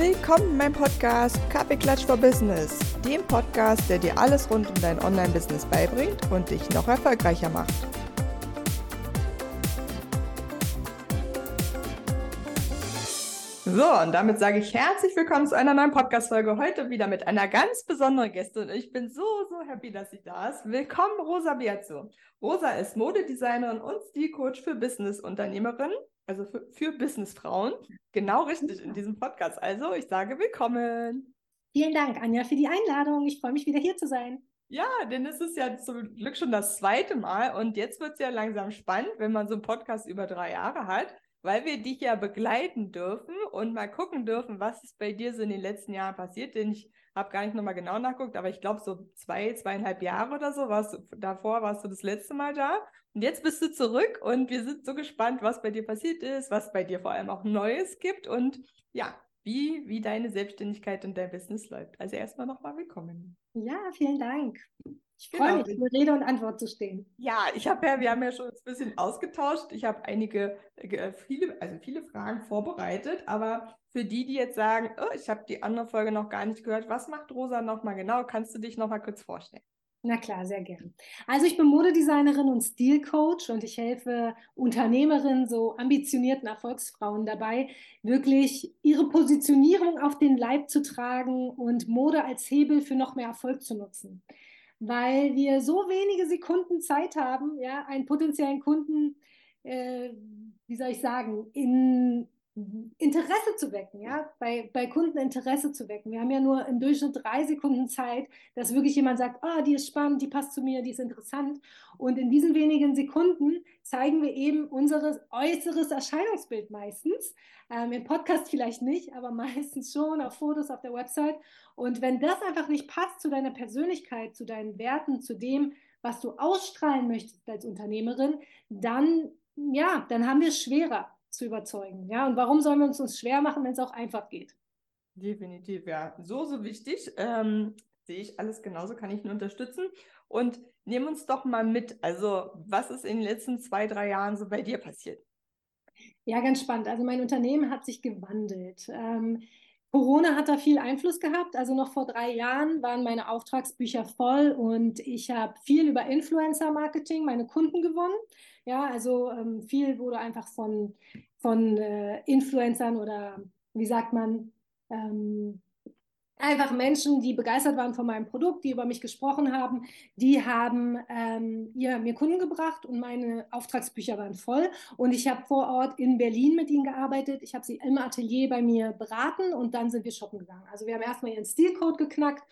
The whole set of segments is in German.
Willkommen in meinem Podcast Kaffeeklatsch for Business, dem Podcast, der dir alles rund um dein Online-Business beibringt und dich noch erfolgreicher macht. So, und damit sage ich herzlich willkommen zu einer neuen Podcast-Folge. Heute wieder mit einer ganz besonderen Gästin. Ich bin so, so happy, dass sie da ist. Willkommen, Rosa Biazzo. Rosa ist Modedesignerin und Stilcoach für Business-Unternehmerinnen also für, für Businessfrauen. Genau richtig in diesem Podcast. Also ich sage willkommen. Vielen Dank, Anja, für die Einladung. Ich freue mich wieder hier zu sein. Ja, denn es ist ja zum Glück schon das zweite Mal und jetzt wird es ja langsam spannend, wenn man so einen Podcast über drei Jahre hat, weil wir dich ja begleiten dürfen und mal gucken dürfen, was ist bei dir so in den letzten Jahren passiert. Denn ich habe gar nicht nochmal genau nachgeguckt, aber ich glaube so zwei, zweieinhalb Jahre oder so warst du, davor warst du das letzte Mal da. Und jetzt bist du zurück und wir sind so gespannt, was bei dir passiert ist, was bei dir vor allem auch Neues gibt und ja, wie, wie deine Selbstständigkeit und dein Business läuft. Also erstmal nochmal willkommen. Ja, vielen Dank. Ich freue genau. mich, für Rede und Antwort zu stehen. Ja, ich habe ja, wir haben ja schon ein bisschen ausgetauscht. Ich habe einige, äh, viele, also viele Fragen vorbereitet, aber für die, die jetzt sagen, oh, ich habe die andere Folge noch gar nicht gehört, was macht Rosa nochmal genau? Kannst du dich nochmal kurz vorstellen? Na klar, sehr gern. Also ich bin Modedesignerin und Stilcoach und ich helfe Unternehmerinnen, so ambitionierten Erfolgsfrauen dabei, wirklich ihre Positionierung auf den Leib zu tragen und Mode als Hebel für noch mehr Erfolg zu nutzen. Weil wir so wenige Sekunden Zeit haben, ja, einen potenziellen Kunden, äh, wie soll ich sagen, in Interesse zu wecken, ja, bei, bei Kunden Interesse zu wecken. Wir haben ja nur im Durchschnitt drei Sekunden Zeit, dass wirklich jemand sagt, ah, die ist spannend, die passt zu mir, die ist interessant. Und in diesen wenigen Sekunden zeigen wir eben unser äußeres Erscheinungsbild meistens. Ähm, Im Podcast vielleicht nicht, aber meistens schon auf Fotos auf der Website. Und wenn das einfach nicht passt zu deiner Persönlichkeit, zu deinen Werten, zu dem, was du ausstrahlen möchtest als Unternehmerin, dann ja, dann haben wir es schwerer zu überzeugen. Ja, und warum sollen wir uns uns schwer machen, wenn es auch einfach geht? Definitiv, ja. So, so wichtig. Ähm, sehe ich alles genauso, kann ich nur unterstützen. Und nehmen uns doch mal mit. Also, was ist in den letzten zwei, drei Jahren so bei dir passiert? Ja, ganz spannend. Also, mein Unternehmen hat sich gewandelt. Ähm, Corona hat da viel Einfluss gehabt. Also noch vor drei Jahren waren meine Auftragsbücher voll und ich habe viel über Influencer-Marketing meine Kunden gewonnen. Ja, also ähm, viel wurde einfach von, von äh, Influencern oder wie sagt man, ähm, einfach Menschen, die begeistert waren von meinem Produkt, die über mich gesprochen haben, die haben ähm, ja, mir Kunden gebracht und meine Auftragsbücher waren voll. Und ich habe vor Ort in Berlin mit ihnen gearbeitet. Ich habe sie im Atelier bei mir beraten und dann sind wir shoppen gegangen. Also wir haben erstmal ihren Stilcode geknackt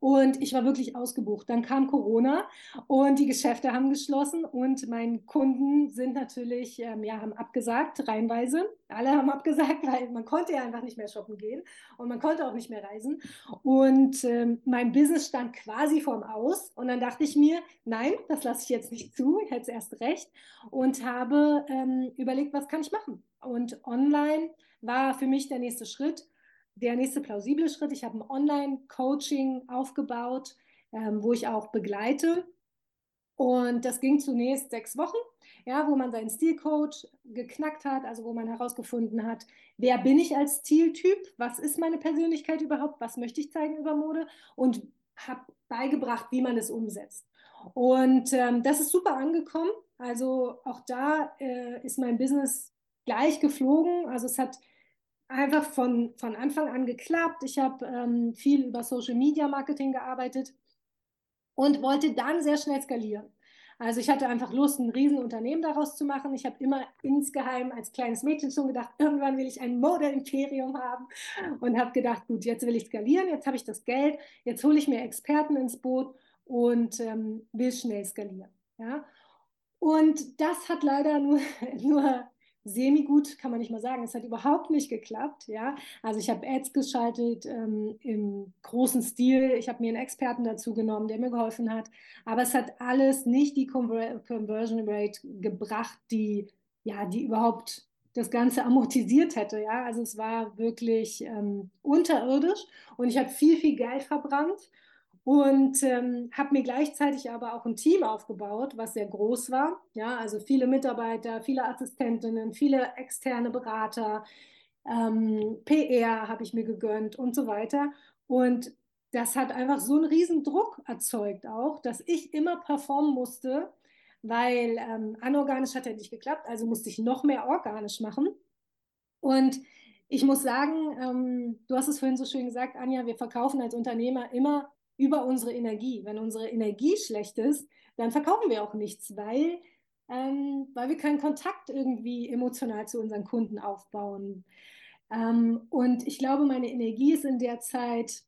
und ich war wirklich ausgebucht. Dann kam Corona und die Geschäfte haben geschlossen und meine Kunden sind natürlich, ähm, ja, haben abgesagt, reihenweise. Alle haben abgesagt, weil man konnte ja einfach nicht mehr shoppen gehen und man konnte auch nicht mehr reisen. Und ähm, mein Business stand quasi vorm Aus. Und dann dachte ich mir, nein, das lasse ich jetzt nicht zu, ich hätte es erst recht. Und habe ähm, überlegt, was kann ich machen? Und online war für mich der nächste Schritt, der nächste plausible Schritt. Ich habe ein Online-Coaching aufgebaut, ähm, wo ich auch begleite. Und das ging zunächst sechs Wochen ja, wo man seinen Stilcode geknackt hat, also wo man herausgefunden hat, wer bin ich als Stiltyp, was ist meine Persönlichkeit überhaupt, was möchte ich zeigen über Mode und habe beigebracht, wie man es umsetzt. Und ähm, das ist super angekommen. Also auch da äh, ist mein Business gleich geflogen. Also es hat einfach von, von Anfang an geklappt. Ich habe ähm, viel über Social Media Marketing gearbeitet und wollte dann sehr schnell skalieren. Also ich hatte einfach Lust, ein Riesenunternehmen daraus zu machen. Ich habe immer insgeheim als kleines Mädchen schon gedacht, irgendwann will ich ein Modeimperium haben und habe gedacht, gut, jetzt will ich skalieren, jetzt habe ich das Geld, jetzt hole ich mir Experten ins Boot und ähm, will schnell skalieren. Ja? Und das hat leider nur, nur semi-gut, kann man nicht mal sagen. Es hat überhaupt nicht geklappt. Ja? Also ich habe Ads geschaltet ähm, im großen Stil. Ich habe mir einen Experten dazu genommen, der mir geholfen hat. Aber es hat alles nicht die Conver Conversion Rate gebracht, die, ja, die überhaupt das Ganze amortisiert hätte. Ja? Also es war wirklich ähm, unterirdisch und ich habe viel, viel Geld verbrannt und ähm, habe mir gleichzeitig aber auch ein Team aufgebaut, was sehr groß war. Ja, also viele Mitarbeiter, viele Assistentinnen, viele externe Berater, ähm, PR habe ich mir gegönnt und so weiter. Und das hat einfach so einen riesen Druck erzeugt auch, dass ich immer performen musste, weil ähm, anorganisch hat ja nicht geklappt, also musste ich noch mehr organisch machen. Und ich muss sagen, ähm, du hast es vorhin so schön gesagt, Anja, wir verkaufen als Unternehmer immer über unsere Energie. Wenn unsere Energie schlecht ist, dann verkaufen wir auch nichts, weil, ähm, weil wir keinen Kontakt irgendwie emotional zu unseren Kunden aufbauen. Ähm, und ich glaube, meine Energie ist in der Zeit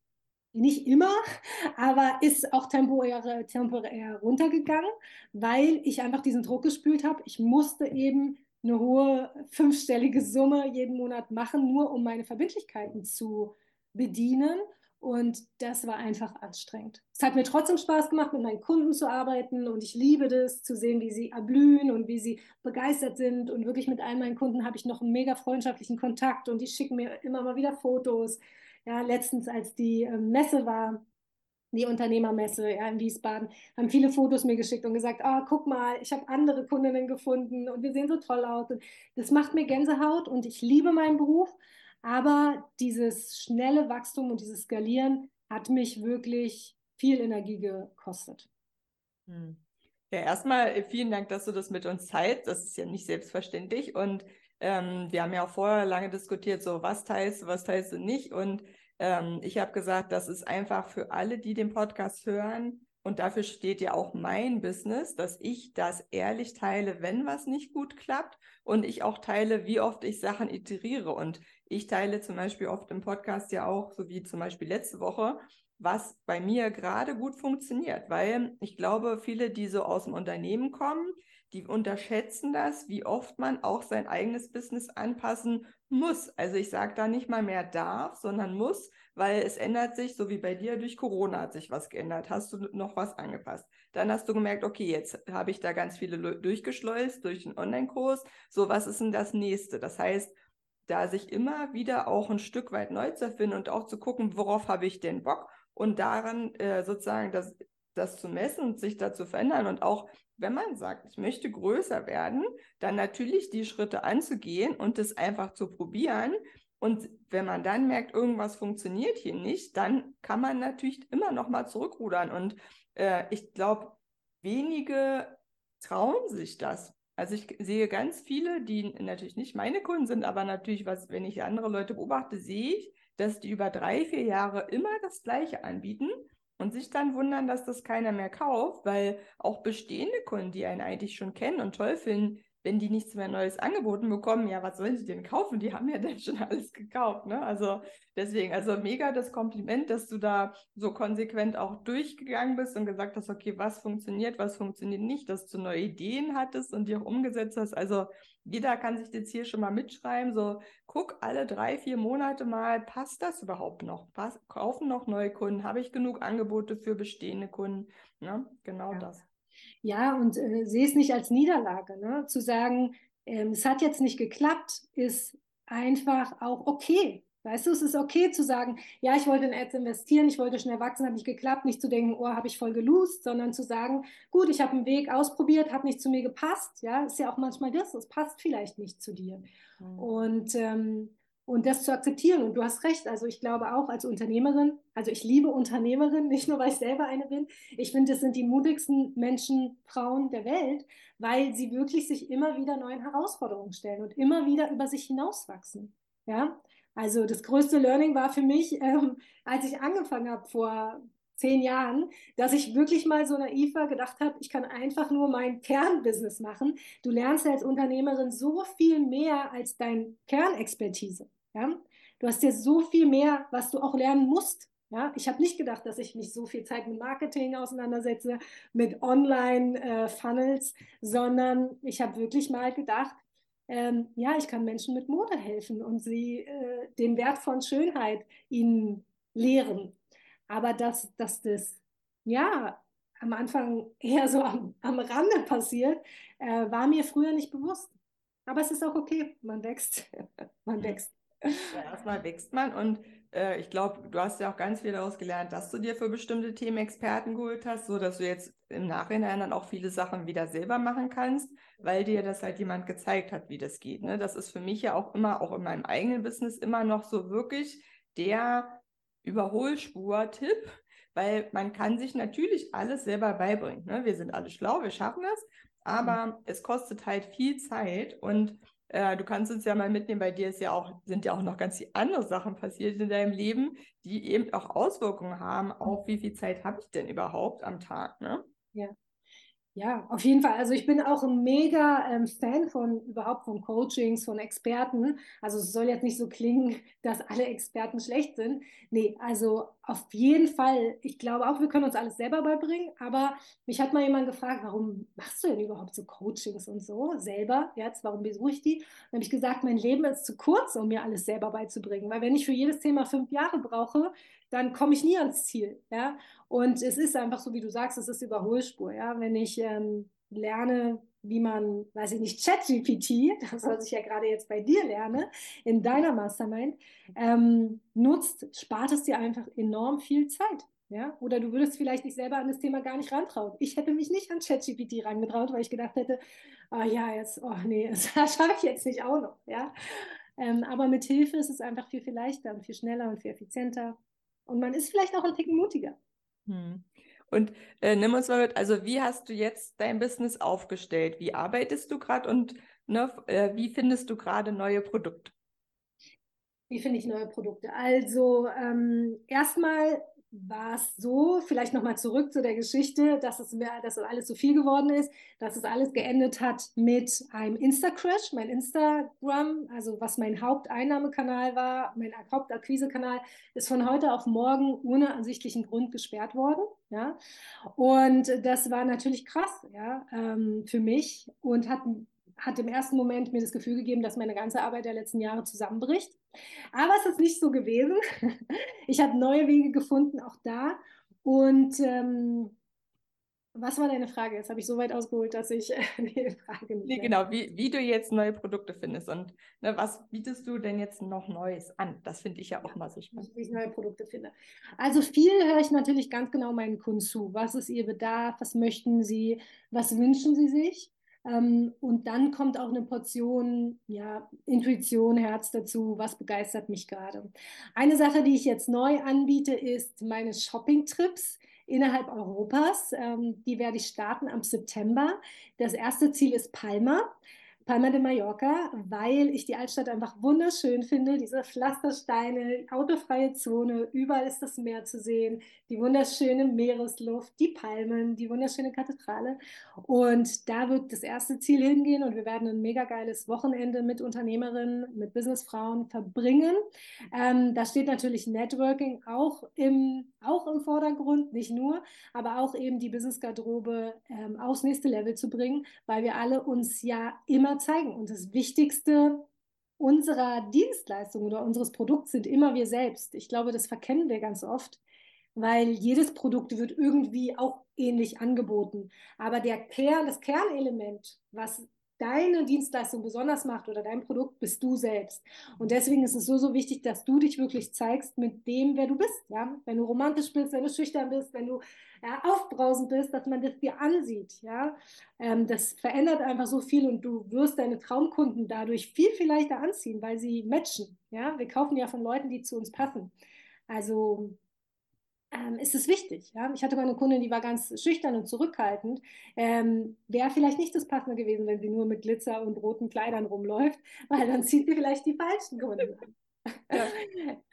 nicht immer, aber ist auch temporär, temporär runtergegangen, weil ich einfach diesen Druck gespült habe. Ich musste eben eine hohe fünfstellige Summe jeden Monat machen, nur um meine Verbindlichkeiten zu bedienen. Und das war einfach anstrengend. Es hat mir trotzdem Spaß gemacht, mit meinen Kunden zu arbeiten und ich liebe das, zu sehen, wie sie erblühen und wie sie begeistert sind. Und wirklich mit allen meinen Kunden habe ich noch einen mega freundschaftlichen Kontakt und die schicken mir immer mal wieder Fotos. Ja, letztens, als die ähm, Messe war, die Unternehmermesse ja, in Wiesbaden, haben viele Fotos mir geschickt und gesagt, oh, guck mal, ich habe andere Kundinnen gefunden und wir sehen so toll aus. Und das macht mir Gänsehaut und ich liebe meinen Beruf. Aber dieses schnelle Wachstum und dieses Skalieren hat mich wirklich viel Energie gekostet. Hm. Ja, erstmal äh, vielen Dank, dass du das mit uns teilst. Das ist ja nicht selbstverständlich. Und ähm, wir haben ja auch vorher lange diskutiert, so was teilst du, was teilst du nicht. Und ähm, ich habe gesagt, das ist einfach für alle, die den Podcast hören, und dafür steht ja auch mein Business, dass ich das ehrlich teile, wenn was nicht gut klappt und ich auch teile, wie oft ich Sachen iteriere. Und ich teile zum Beispiel oft im Podcast ja auch, so wie zum Beispiel letzte Woche, was bei mir gerade gut funktioniert, weil ich glaube, viele, die so aus dem Unternehmen kommen, die unterschätzen das, wie oft man auch sein eigenes Business anpassen muss. Also ich sage da nicht mal mehr darf, sondern muss, weil es ändert sich, so wie bei dir, durch Corona hat sich was geändert. Hast du noch was angepasst? Dann hast du gemerkt, okay, jetzt habe ich da ganz viele durchgeschleust durch den Online-Kurs. So, was ist denn das nächste? Das heißt, da sich immer wieder auch ein Stück weit neu zu erfinden und auch zu gucken, worauf habe ich denn Bock und daran äh, sozusagen das, das zu messen und sich da zu verändern und auch wenn man sagt, ich möchte größer werden, dann natürlich die Schritte anzugehen und das einfach zu probieren. Und wenn man dann merkt, irgendwas funktioniert hier nicht, dann kann man natürlich immer noch mal zurückrudern. Und äh, ich glaube, wenige trauen sich das. Also ich sehe ganz viele, die natürlich nicht meine Kunden sind, aber natürlich, was, wenn ich andere Leute beobachte, sehe ich, dass die über drei, vier Jahre immer das Gleiche anbieten und sich dann wundern, dass das keiner mehr kauft, weil auch bestehende Kunden, die einen eigentlich schon kennen und toll finden, wenn die nichts mehr Neues angeboten bekommen, ja, was sollen sie denn kaufen? Die haben ja dann schon alles gekauft, ne? Also deswegen, also mega das Kompliment, dass du da so konsequent auch durchgegangen bist und gesagt hast, okay, was funktioniert, was funktioniert nicht, dass du neue Ideen hattest und die auch umgesetzt hast. Also jeder kann sich jetzt hier schon mal mitschreiben, so guck alle drei, vier Monate mal, passt das überhaupt noch? Pass, kaufen noch neue Kunden? Habe ich genug Angebote für bestehende Kunden? Ne? Genau ja. das. Ja, und äh, sehe es nicht als Niederlage. Ne? Zu sagen, ähm, es hat jetzt nicht geklappt, ist einfach auch okay. Weißt du, es ist okay zu sagen, ja, ich wollte in Ads investieren, ich wollte schnell wachsen, hat nicht geklappt, nicht zu denken, oh, habe ich voll gelost, sondern zu sagen, gut, ich habe einen Weg ausprobiert, hat nicht zu mir gepasst. Ja, ist ja auch manchmal das, es passt vielleicht nicht zu dir. Mhm. Und ähm, und das zu akzeptieren. Und du hast recht, also ich glaube auch als Unternehmerin, also ich liebe Unternehmerin, nicht nur weil ich selber eine bin. Ich finde, das sind die mutigsten Menschen, Frauen der Welt, weil sie wirklich sich immer wieder neuen Herausforderungen stellen und immer wieder über sich hinauswachsen. Ja, also das größte Learning war für mich, ähm, als ich angefangen habe vor zehn Jahren, dass ich wirklich mal so naiv war, gedacht habe, ich kann einfach nur mein Kernbusiness machen. Du lernst als Unternehmerin so viel mehr als dein Kernexpertise. Ja? Du hast ja so viel mehr, was du auch lernen musst. Ja? Ich habe nicht gedacht, dass ich mich so viel Zeit mit Marketing auseinandersetze, mit Online-Funnels, äh, sondern ich habe wirklich mal gedacht, ähm, ja, ich kann Menschen mit Mode helfen und sie äh, den Wert von Schönheit ihnen lehren. Aber dass, dass das, ja, am Anfang eher so am, am Rande passiert, äh, war mir früher nicht bewusst. Aber es ist auch okay, man wächst. man wächst. Ja, erstmal wächst man und äh, ich glaube, du hast ja auch ganz viel daraus gelernt, dass du dir für bestimmte Themen Experten geholt hast, so dass du jetzt im Nachhinein dann auch viele Sachen wieder selber machen kannst, weil dir das halt jemand gezeigt hat, wie das geht. Ne? Das ist für mich ja auch immer, auch in meinem eigenen Business, immer noch so wirklich der Überholspur-Tipp, weil man kann sich natürlich alles selber beibringen. Ne? Wir sind alle schlau, wir schaffen es, aber mhm. es kostet halt viel Zeit und äh, du kannst uns ja mal mitnehmen, bei dir ist ja auch, sind ja auch noch ganz viele andere Sachen passiert in deinem Leben, die eben auch Auswirkungen haben auf wie viel Zeit habe ich denn überhaupt am Tag, ne? Ja. Ja, auf jeden Fall. Also ich bin auch ein mega ähm, Fan von überhaupt von Coachings, von Experten. Also es soll jetzt nicht so klingen, dass alle Experten schlecht sind. Nee, also auf jeden Fall. Ich glaube auch, wir können uns alles selber beibringen. Aber mich hat mal jemand gefragt, warum machst du denn überhaupt so Coachings und so selber? Jetzt, warum besuche ich die? Dann habe ich gesagt, mein Leben ist zu kurz, um mir alles selber beizubringen. Weil wenn ich für jedes Thema fünf Jahre brauche, dann komme ich nie ans Ziel. Ja? Und es ist einfach so, wie du sagst, es ist Überholspur. Ja? Wenn ich ähm, lerne, wie man, weiß ich nicht, ChatGPT, das was ich ja gerade jetzt bei dir lerne, in deiner Mastermind, ähm, nutzt, spart es dir einfach enorm viel Zeit. Ja? Oder du würdest vielleicht dich selber an das Thema gar nicht rantrauen. Ich hätte mich nicht an ChatGPT rangetraut, weil ich gedacht hätte, oh ja, jetzt, oh nee, das schaffe ich jetzt nicht auch noch. Ja? Ähm, aber mit Hilfe ist es einfach viel, viel leichter und viel schneller und viel effizienter. Und man ist vielleicht auch ein Ticken mutiger. Hm. Und äh, nimm uns mal mit, also wie hast du jetzt dein Business aufgestellt? Wie arbeitest du gerade und ne, äh, wie findest du gerade neue Produkte? Wie finde ich neue Produkte? Also ähm, erstmal war es so, vielleicht nochmal zurück zu der Geschichte, dass es, mir, dass es alles so viel geworden ist, dass es alles geendet hat mit einem Insta-Crash, mein Instagram, also was mein Haupteinnahmekanal war, mein Hauptakquisekanal, ist von heute auf morgen ohne ersichtlichen Grund gesperrt worden. Ja? Und das war natürlich krass ja, ähm, für mich und hat hat im ersten Moment mir das Gefühl gegeben, dass meine ganze Arbeit der letzten Jahre zusammenbricht. Aber es ist nicht so gewesen. Ich habe neue Wege gefunden, auch da. Und ähm, was war deine Frage? Jetzt habe ich so weit ausgeholt, dass ich die Frage nicht. Nee, genau, wie, wie du jetzt neue Produkte findest und ne, was bietest du denn jetzt noch Neues an? Das finde ich ja auch mal so spannend. Wie ich neue Produkte finde. Also viel höre ich natürlich ganz genau meinen Kunden zu. Was ist ihr Bedarf? Was möchten sie? Was wünschen sie sich? Ähm, und dann kommt auch eine Portion ja, Intuition, Herz dazu, was begeistert mich gerade. Eine Sache, die ich jetzt neu anbiete, ist meine Shopping-Trips innerhalb Europas. Ähm, die werde ich starten am September. Das erste Ziel ist Palma. Palma de Mallorca, weil ich die Altstadt einfach wunderschön finde. Diese Pflastersteine, autofreie Zone, überall ist das Meer zu sehen, die wunderschöne Meeresluft, die Palmen, die wunderschöne Kathedrale. Und da wird das erste Ziel hingehen und wir werden ein mega geiles Wochenende mit Unternehmerinnen, mit Businessfrauen verbringen. Ähm, da steht natürlich Networking auch im, auch im Vordergrund, nicht nur, aber auch eben die Business-Garderobe ähm, aufs nächste Level zu bringen, weil wir alle uns ja immer zeigen. Und das Wichtigste unserer Dienstleistung oder unseres Produkts sind immer wir selbst. Ich glaube, das verkennen wir ganz oft, weil jedes Produkt wird irgendwie auch ähnlich angeboten. Aber der Kern, das Kernelement, was deine Dienstleistung besonders macht oder dein Produkt, bist du selbst. Und deswegen ist es so, so wichtig, dass du dich wirklich zeigst mit dem, wer du bist. Ja? Wenn du romantisch bist, wenn du schüchtern bist, wenn du ja, aufbrausend bist, dass man das dir ansieht. Ja? Ähm, das verändert einfach so viel und du wirst deine Traumkunden dadurch viel, viel leichter anziehen, weil sie matchen. Ja? Wir kaufen ja von Leuten, die zu uns passen. Also ähm, ist es wichtig. Ja? Ich hatte mal eine Kundin, die war ganz schüchtern und zurückhaltend. Ähm, Wäre vielleicht nicht das Passende gewesen, wenn sie nur mit Glitzer und roten Kleidern rumläuft, weil dann zieht sie vielleicht die falschen Kunden an. Ja.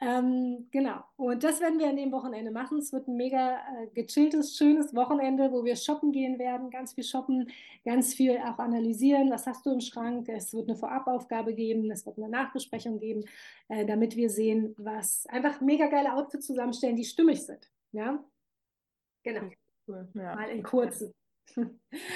ähm, genau. Und das werden wir an dem Wochenende machen. Es wird ein mega äh, gechilltes, schönes Wochenende, wo wir shoppen gehen werden, ganz viel shoppen, ganz viel auch analysieren. Was hast du im Schrank? Es wird eine Vorabaufgabe geben, es wird eine Nachbesprechung geben, äh, damit wir sehen, was einfach mega geile Outfits zusammenstellen, die stimmig sind. Ja, genau. Cool. Ja. Mal in kurzen.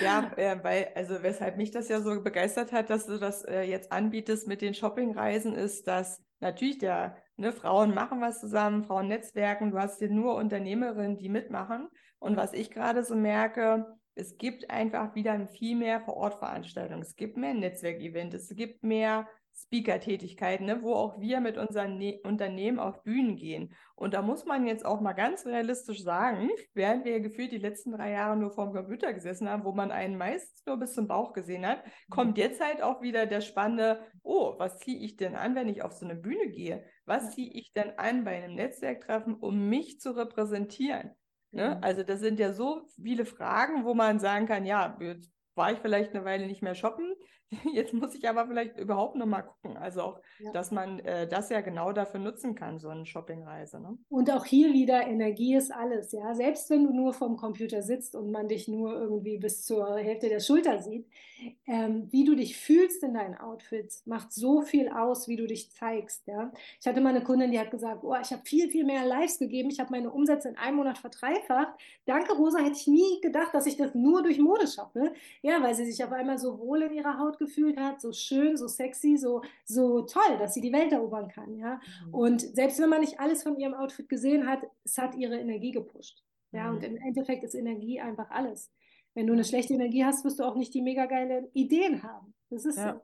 Ja, äh, weil, also weshalb mich das ja so begeistert hat, dass du das äh, jetzt anbietest mit den Shoppingreisen, ist, dass natürlich der, ne, Frauen machen was zusammen, Frauen netzwerken, du hast hier nur Unternehmerinnen, die mitmachen. Und was ich gerade so merke, es gibt einfach wieder viel mehr Vor-Ort-Veranstaltungen, es gibt mehr Netzwerkevents, es gibt mehr Speaker-Tätigkeiten, ne, wo auch wir mit unseren ne Unternehmen auf Bühnen gehen. Und da muss man jetzt auch mal ganz realistisch sagen, während wir gefühlt die letzten drei Jahre nur vorm Computer gesessen haben, wo man einen meistens nur bis zum Bauch gesehen hat, kommt jetzt halt auch wieder der spannende, oh, was ziehe ich denn an, wenn ich auf so eine Bühne gehe? Was ziehe ich denn an bei einem Netzwerktreffen, um mich zu repräsentieren? Ne? Mhm. Also das sind ja so viele Fragen, wo man sagen kann, ja, jetzt war ich vielleicht eine Weile nicht mehr shoppen. Jetzt muss ich aber vielleicht überhaupt noch mal gucken. Also auch, ja. dass man äh, das ja genau dafür nutzen kann, so eine Shoppingreise. Ne? Und auch hier wieder, Energie ist alles. Ja, selbst wenn du nur vorm Computer sitzt und man dich nur irgendwie bis zur Hälfte der Schulter sieht, ähm, wie du dich fühlst in deinen Outfits, macht so viel aus, wie du dich zeigst. Ja, ich hatte mal eine Kundin, die hat gesagt, oh, ich habe viel, viel mehr Lives gegeben. Ich habe meine Umsätze in einem Monat verdreifacht. Danke, Rosa, hätte ich nie gedacht, dass ich das nur durch Mode schaffe. Ja, weil sie sich auf einmal so wohl in ihrer Haut gefühlt hat, so schön, so sexy, so, so toll, dass sie die Welt erobern kann. Ja? Mhm. Und selbst wenn man nicht alles von ihrem Outfit gesehen hat, es hat ihre Energie gepusht. Ja, mhm. und im Endeffekt ist Energie einfach alles. Wenn du eine schlechte Energie hast, wirst du auch nicht die mega geile Ideen haben. Das ist ja. so.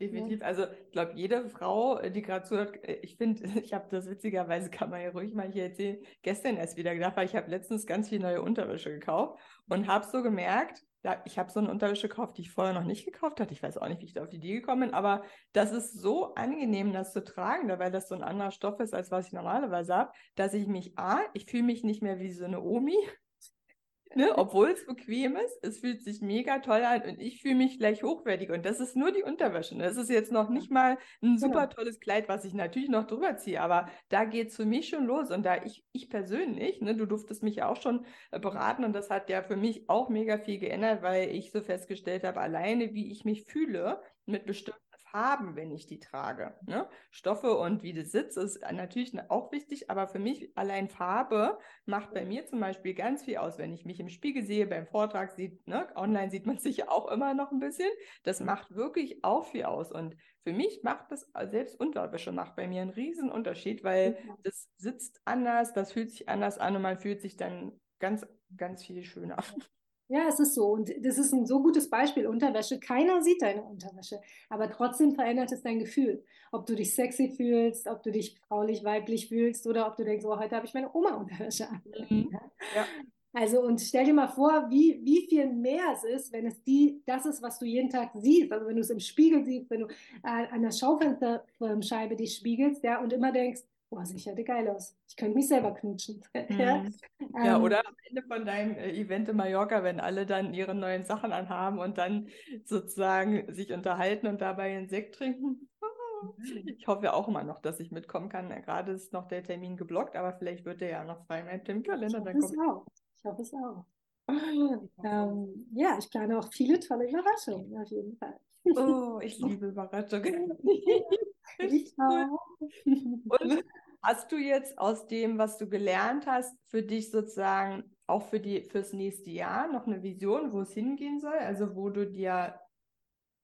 Definitiv. Also ich glaube, jede Frau, äh, die gerade zuhört, äh, ich finde, ich habe das witzigerweise, kann man ja ruhig mal hier erzählen, gestern erst wieder gedacht, weil ich habe letztens ganz viel neue Unterwäsche gekauft und habe so gemerkt, ich habe so eine Unterwäsche gekauft, die ich vorher noch nicht gekauft hatte. Ich weiß auch nicht, wie ich da auf die Idee gekommen bin, aber das ist so angenehm, das zu tragen, weil das so ein anderer Stoff ist, als was ich normalerweise habe, dass ich mich, A, ich fühle mich nicht mehr wie so eine Omi, ne, obwohl es bequem ist, es fühlt sich mega toll an und ich fühle mich gleich hochwertig. Und das ist nur die Unterwäsche. Ne? Das ist jetzt noch nicht mal ein genau. super tolles Kleid, was ich natürlich noch drüber ziehe, aber da geht es für mich schon los. Und da ich, ich persönlich, ne, du durftest mich ja auch schon äh, beraten und das hat ja für mich auch mega viel geändert, weil ich so festgestellt habe, alleine wie ich mich fühle mit bestimmten Farben, wenn ich die trage. Ne? Stoffe und wie das sitzt, ist natürlich auch wichtig, aber für mich allein Farbe macht bei mir zum Beispiel ganz viel aus, wenn ich mich im Spiegel sehe, beim Vortrag sieht, ne? online sieht man sich ja auch immer noch ein bisschen. Das macht wirklich auch viel aus. Und für mich macht das, selbst Unterwäsche macht bei mir einen riesen Unterschied, weil das sitzt anders, das fühlt sich anders an und man fühlt sich dann ganz, ganz viel schöner. Ja, es ist so. Und das ist ein so gutes Beispiel, Unterwäsche. Keiner sieht deine Unterwäsche, aber trotzdem verändert es dein Gefühl. Ob du dich sexy fühlst, ob du dich fraulich, weiblich fühlst oder ob du denkst, oh, heute habe ich meine Oma-Unterwäsche an. Mhm. Ja. Also, und stell dir mal vor, wie, wie viel mehr es ist, wenn es die, das ist, was du jeden Tag siehst. Also, wenn du es im Spiegel siehst, wenn du äh, an der Schaufensterscheibe dich spiegelst, ja, und immer denkst, boah, sieht ja geil aus. Ich könnte mich selber knutschen. Mhm. ja, ja ähm, oder am Ende von deinem äh, Event in Mallorca, wenn alle dann ihre neuen Sachen anhaben und dann sozusagen sich unterhalten und dabei einen Sekt trinken. Mhm. Ich hoffe auch immer noch, dass ich mitkommen kann. Gerade ist noch der Termin geblockt, aber vielleicht wird der ja noch frei mit dem Kalender. Ich hoffe es auch. Ich hoffe es auch. Ähm, ja, ich plane auch viele tolle Überraschungen, auf jeden Fall. Oh, ich liebe Überraschungen. ich auch. Und Hast du jetzt aus dem, was du gelernt hast, für dich sozusagen auch für die fürs nächste Jahr noch eine Vision, wo es hingehen soll? Also wo du dir,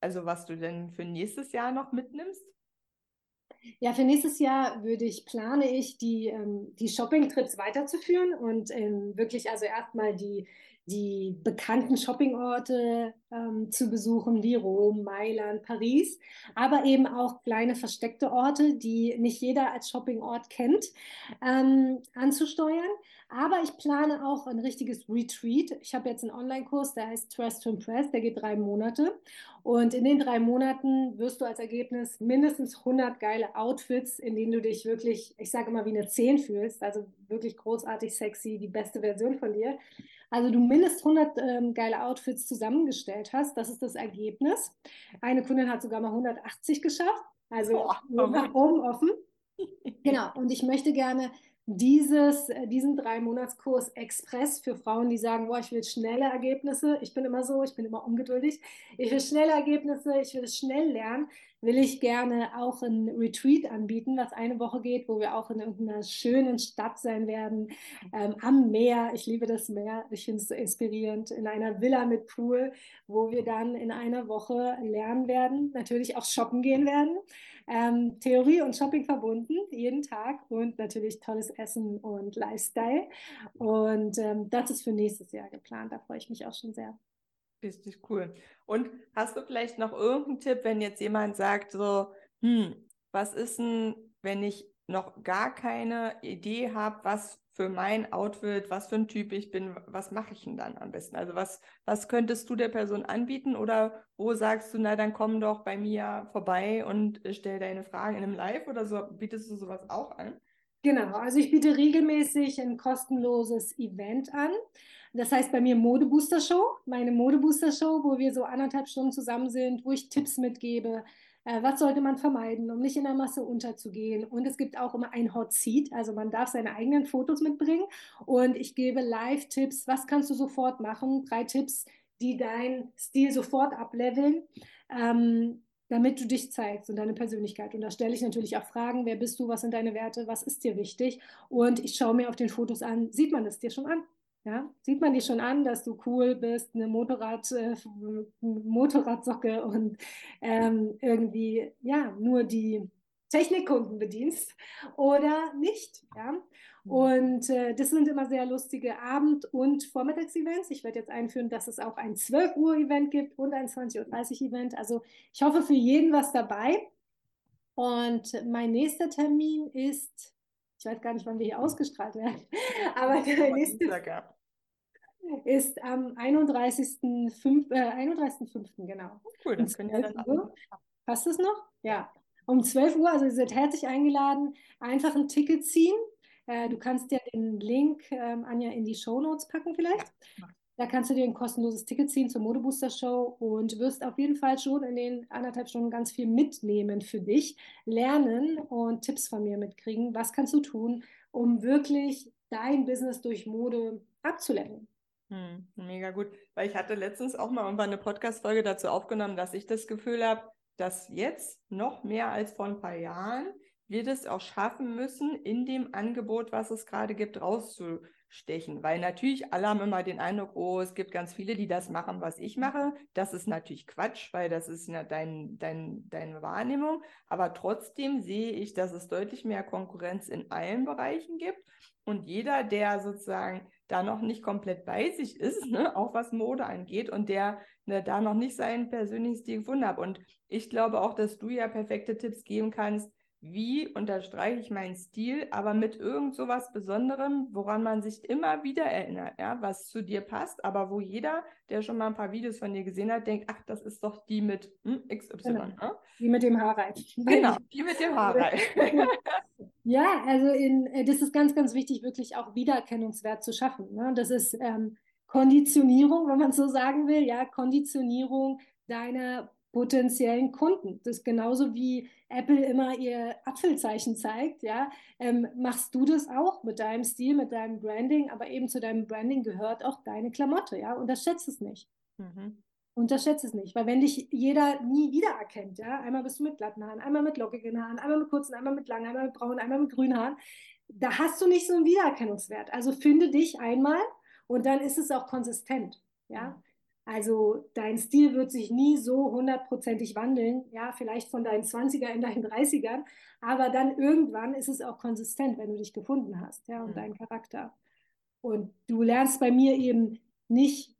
also was du denn für nächstes Jahr noch mitnimmst? Ja, für nächstes Jahr würde ich, plane ich, die, ähm, die Shopping-Trips weiterzuführen und ähm, wirklich also erstmal die, die bekannten Shoppingorte ähm, zu besuchen, wie Rom, Mailand, Paris, aber eben auch kleine versteckte Orte, die nicht jeder als Shoppingort kennt, ähm, anzusteuern. Aber ich plane auch ein richtiges Retreat. Ich habe jetzt einen Online-Kurs, der heißt Trust to Impress, der geht drei Monate. Und in den drei Monaten wirst du als Ergebnis mindestens 100 geile Outfits, in denen du dich wirklich, ich sage immer, wie eine 10 fühlst, also wirklich großartig sexy, die beste Version von dir. Also du mindestens 100 ähm, geile Outfits zusammengestellt hast. Das ist das Ergebnis. Eine Kundin hat sogar mal 180 geschafft. Also nach oben offen. Genau. Und ich möchte gerne dieses, äh, diesen drei Monatskurs Express für Frauen, die sagen, boah, ich will schnelle Ergebnisse. Ich bin immer so, ich bin immer ungeduldig. Ich will schnelle Ergebnisse, ich will es schnell lernen will ich gerne auch ein Retreat anbieten, was eine Woche geht, wo wir auch in irgendeiner schönen Stadt sein werden, ähm, am Meer. Ich liebe das Meer, ich finde es so inspirierend, in einer Villa mit Pool, wo wir dann in einer Woche lernen werden, natürlich auch shoppen gehen werden. Ähm, Theorie und Shopping verbunden, jeden Tag und natürlich tolles Essen und Lifestyle. Und ähm, das ist für nächstes Jahr geplant, da freue ich mich auch schon sehr. Richtig cool. Und hast du vielleicht noch irgendeinen Tipp, wenn jetzt jemand sagt, so, hm, was ist denn, wenn ich noch gar keine Idee habe, was für mein Outfit, was für ein Typ ich bin, was mache ich denn dann am besten? Also was, was könntest du der Person anbieten oder wo sagst du, na dann komm doch bei mir vorbei und stell deine Fragen in einem Live oder so, bietest du sowas auch an? Genau, also ich biete regelmäßig ein kostenloses Event an. Das heißt bei mir Modebooster Show, meine Modebooster Show, wo wir so anderthalb Stunden zusammen sind, wo ich Tipps mitgebe, äh, was sollte man vermeiden, um nicht in der Masse unterzugehen. Und es gibt auch immer ein Hot Seat, also man darf seine eigenen Fotos mitbringen. Und ich gebe Live-Tipps, was kannst du sofort machen? Drei Tipps, die deinen Stil sofort ableveln. Ähm, damit du dich zeigst und deine Persönlichkeit. Und da stelle ich natürlich auch Fragen, wer bist du, was sind deine Werte, was ist dir wichtig? Und ich schaue mir auf den Fotos an, sieht man es dir schon an? Ja, sieht man dir schon an, dass du cool bist, eine Motorrad, äh, Motorradsocke und ähm, irgendwie ja nur die Technikkunden bedienst oder nicht. Ja? Mhm. Und äh, das sind immer sehr lustige Abend- und Vormittagsevents. Ich werde jetzt einführen, dass es auch ein 12 Uhr Event gibt und ein 20.30 Uhr Event. Also ich hoffe für jeden was dabei. Und mein nächster Termin ist ich weiß gar nicht, wann wir hier ausgestrahlt werden, aber der nächste ist am 31.05., äh, 31 genau. Oh, cool, das können wir dann. Passt es noch? Ja. Um 12 Uhr, also ihr seid herzlich eingeladen, einfach ein Ticket ziehen. Äh, du kannst ja den Link, ähm, Anja, in die Show Notes packen vielleicht. Ja. Da kannst du dir ein kostenloses Ticket ziehen zur Modebooster Show und wirst auf jeden Fall schon in den anderthalb Stunden ganz viel mitnehmen für dich, lernen und Tipps von mir mitkriegen. Was kannst du tun, um wirklich dein Business durch Mode abzuleveln? Hm, mega gut, weil ich hatte letztens auch mal irgendwann eine Podcast-Folge dazu aufgenommen, dass ich das Gefühl habe, dass jetzt noch mehr als vor ein paar Jahren wir das auch schaffen müssen, in dem Angebot, was es gerade gibt, rauszukommen stechen, weil natürlich alle haben immer den Eindruck, oh, es gibt ganz viele, die das machen, was ich mache. Das ist natürlich Quatsch, weil das ist ja dein, dein, deine Wahrnehmung. Aber trotzdem sehe ich, dass es deutlich mehr Konkurrenz in allen Bereichen gibt. Und jeder, der sozusagen da noch nicht komplett bei sich ist, ne, auch was Mode angeht und der ne, da noch nicht seinen persönlichen Stil gefunden hat. Und ich glaube auch, dass du ja perfekte Tipps geben kannst, wie unterstreiche ich meinen Stil, aber mit irgend so was Besonderem, woran man sich immer wieder erinnert, ja, was zu dir passt, aber wo jeder, der schon mal ein paar Videos von dir gesehen hat, denkt, ach, das ist doch die mit hm, XY. Genau. Ne? Die mit dem Haarreif. Genau, die mit dem Haarreif. ja, also in, äh, das ist ganz, ganz wichtig, wirklich auch Wiedererkennungswert zu schaffen. Ne? Das ist ähm, Konditionierung, wenn man so sagen will, ja, Konditionierung deiner potenziellen Kunden. Das ist genauso wie Apple immer ihr Apfelzeichen zeigt, ja, ähm, machst du das auch mit deinem Stil, mit deinem Branding, aber eben zu deinem Branding gehört auch deine Klamotte, ja, unterschätzt es nicht. Mhm. Unterschätzt es nicht, weil wenn dich jeder nie wiedererkennt, ja, einmal bist du mit glatten Haaren, einmal mit lockigen Haaren, einmal mit kurzen, einmal mit langen, einmal mit braunen, einmal mit grünen Haaren, da hast du nicht so einen Wiedererkennungswert. Also finde dich einmal und dann ist es auch konsistent, ja. Also dein Stil wird sich nie so hundertprozentig wandeln, ja, vielleicht von deinen 20er in deinen 30ern, aber dann irgendwann ist es auch konsistent, wenn du dich gefunden hast, ja, und mhm. deinen Charakter. Und du lernst bei mir eben nicht,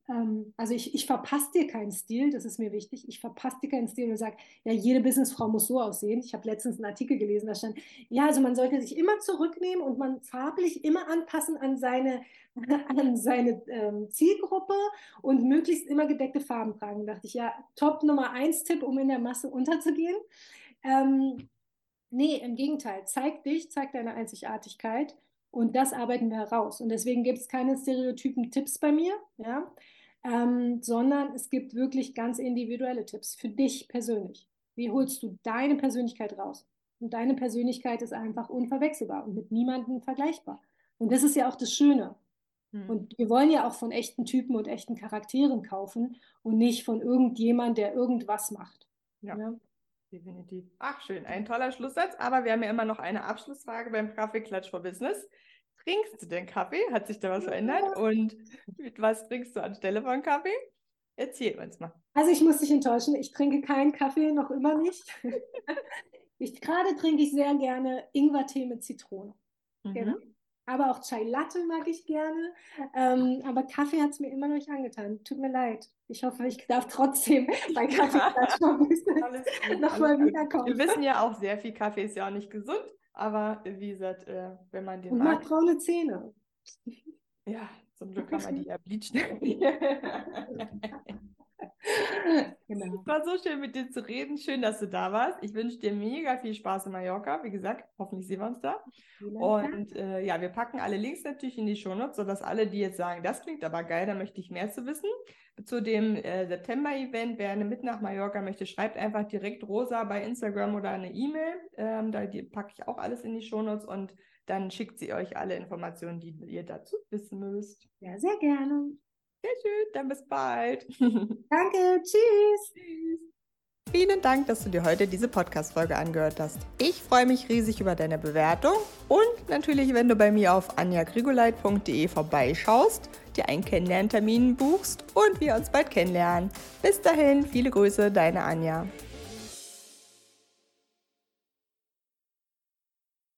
also ich, ich verpasse dir keinen Stil, das ist mir wichtig, ich verpasse dir keinen Stil und sage, ja, jede Businessfrau muss so aussehen. Ich habe letztens einen Artikel gelesen, da stand, ja, also man sollte sich immer zurücknehmen und man farblich immer anpassen an seine, an seine ähm, Zielgruppe und möglichst immer gedeckte Farben tragen. Da dachte ich, ja, Top Nummer eins Tipp, um in der Masse unterzugehen. Ähm, nee, im Gegenteil, zeig dich, zeig deine Einzigartigkeit und das arbeiten wir heraus. Und deswegen gibt es keine stereotypen Tipps bei mir, ja, ähm, sondern es gibt wirklich ganz individuelle Tipps für dich persönlich. Wie holst du deine Persönlichkeit raus? Und deine Persönlichkeit ist einfach unverwechselbar und mit niemandem vergleichbar. Und das ist ja auch das Schöne. Hm. Und wir wollen ja auch von echten Typen und echten Charakteren kaufen und nicht von irgendjemand, der irgendwas macht. Ja. ja? Definitiv. Ach, schön. Ein toller Schlusssatz. Aber wir haben ja immer noch eine Abschlussfrage beim Kaffeeklatsch for Business. Trinkst du denn Kaffee? Hat sich da was verändert? Und mit was trinkst du anstelle von Kaffee? Erzähl uns mal. Also ich muss dich enttäuschen, ich trinke keinen Kaffee, noch immer nicht. ich, gerade trinke ich sehr gerne Ingwertee mit Zitrone. Mhm. Genau. Aber auch Chai Latte mag ich gerne. Ähm, aber Kaffee hat es mir immer noch nicht angetan. Tut mir leid. Ich hoffe, ich darf trotzdem bei Kaffee nochmal wiederkommen. Wir wissen ja auch, sehr viel Kaffee ist ja auch nicht gesund. Aber wie gesagt, äh, wenn man den Und mag. braune Zähne. Ja, zum Glück kann man die ja bleachen. genau. Es war so schön, mit dir zu reden. Schön, dass du da warst. Ich wünsche dir mega viel Spaß in Mallorca. Wie gesagt, hoffentlich sehen wir uns da. Und äh, ja, wir packen alle Links natürlich in die Shownotes, sodass alle, die jetzt sagen, das klingt aber geil, da möchte ich mehr zu wissen. Zu dem äh, September-Event, wer eine mit nach Mallorca möchte, schreibt einfach direkt Rosa bei Instagram oder eine E-Mail. Ähm, da packe ich auch alles in die Shownotes und dann schickt sie euch alle Informationen, die ihr dazu wissen müsst. Ja, sehr gerne. Sehr schön, dann bis bald. Danke, tschüss. Tschüss. Vielen Dank, dass du dir heute diese Podcast-Folge angehört hast. Ich freue mich riesig über deine Bewertung und natürlich, wenn du bei mir auf anjagrigoleit.de vorbeischaust, dir einen Kennenlerntermin buchst und wir uns bald kennenlernen. Bis dahin, viele Grüße, deine Anja.